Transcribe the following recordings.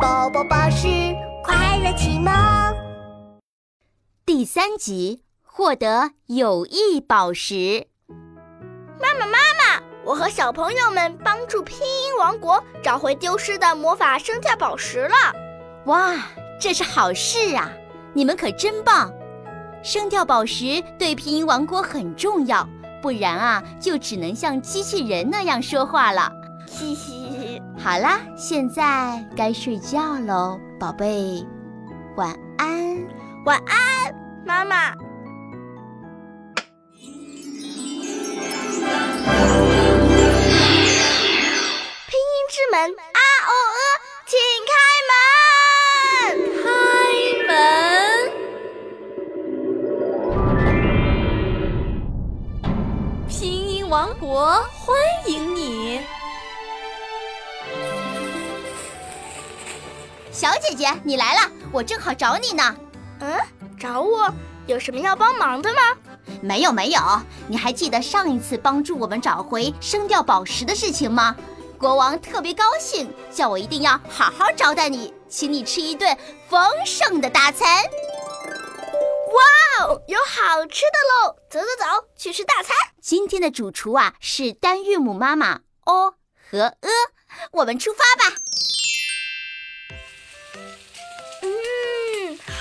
宝宝巴士快乐启蒙第三集获得友谊宝石。妈妈妈妈，我和小朋友们帮助拼音王国找回丢失的魔法声调宝石了。哇，这是好事啊！你们可真棒！声调宝石对拼音王国很重要，不然啊，就只能像机器人那样说话了。嘻嘻，好啦，现在该睡觉喽，宝贝，晚安，晚安，妈妈。拼音之门啊哦呃，请开门！开门！拼音王国欢迎姐姐，你来了，我正好找你呢。嗯，找我有什么要帮忙的吗？没有没有，你还记得上一次帮助我们找回声调宝石的事情吗？国王特别高兴，叫我一定要好好招待你，请你吃一顿丰盛的大餐。哇哦，有好吃的喽！走走走，去吃大餐。今天的主厨啊是单韵母妈妈 o 和 e，我们出发吧。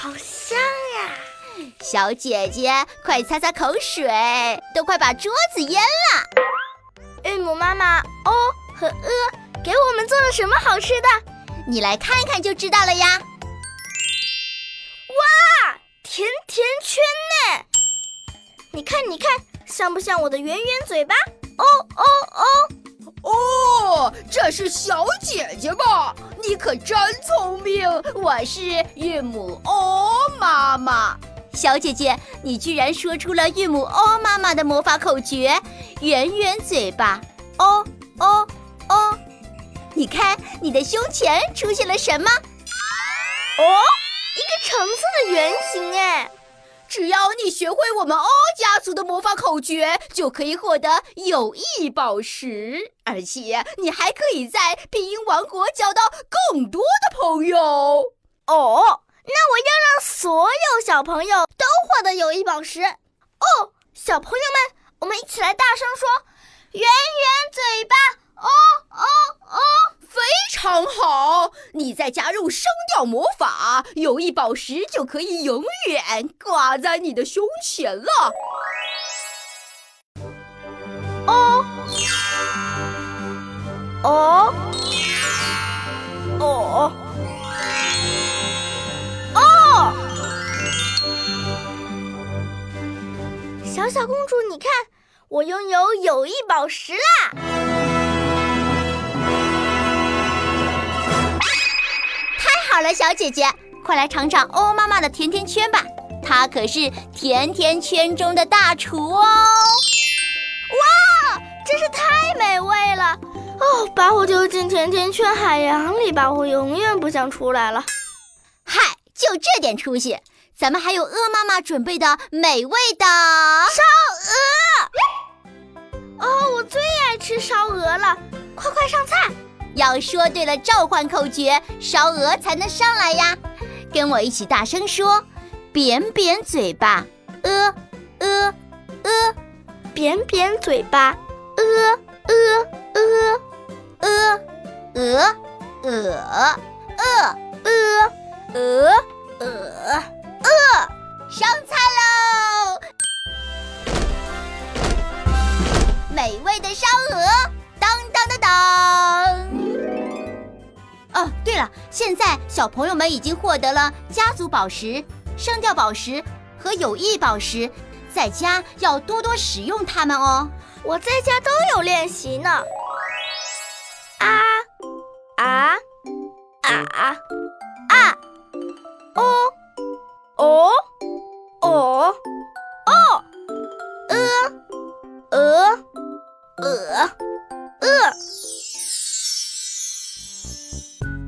好香呀！小姐姐，快擦擦口水，都快把桌子淹了。韵母妈妈哦和呃给我们做了什么好吃的？你来看看就知道了呀。哇，甜甜圈呢？你看，你看，像不像我的圆圆嘴巴？哦哦哦！哦，这是小姐姐吧？你可真聪明！我是韵母 o 妈妈。小姐姐，你居然说出了韵母 o 妈妈的魔法口诀：圆圆嘴巴，o o o。你看，你的胸前出现了什么？哦，一个橙色的圆形哎！只要你学会我们 O 家族的魔法口诀，就可以获得友谊宝石，而且你还可以在拼音王国交到更多的朋友。哦。那我要让所有小朋友都获得友谊宝石哦！小朋友们，我们一起来大声说：“圆圆嘴巴，哦哦哦！”非常好！你再加入声调魔法，友谊宝石就可以永远挂在你的胸前了。哦。哦。哦！哦。小小公主，你看，我拥有友谊宝石啦！好了，小姐姐，快来尝尝欧妈妈的甜甜圈吧，她可是甜甜圈中的大厨哦！哇，真是太美味了！哦，把我丢进甜甜圈海洋里吧，我永远不想出来了。嗨，就这点出息！咱们还有鹅妈妈准备的美味的烧鹅哦，我最爱吃烧鹅了！快快上菜！要说对了召唤口诀，烧鹅才能上来呀！跟我一起大声说：扁扁嘴巴，鹅鹅鹅，扁扁嘴巴，鹅鹅鹅，鹅鹅鹅鹅鹅鹅鹅。上菜喽！美味的烧鹅，当当当当！哦，对了，现在小朋友们已经获得了家族宝石、声调宝石和友谊宝石，在家要多多使用它们哦。我在家都有练习呢。啊啊啊啊！哦。哦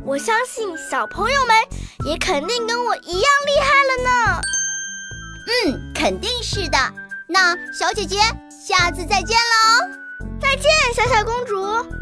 我相信小朋友们也肯定跟我一样厉害了呢。嗯，肯定是的。那小姐姐，下次再见喽！再见，小小公主。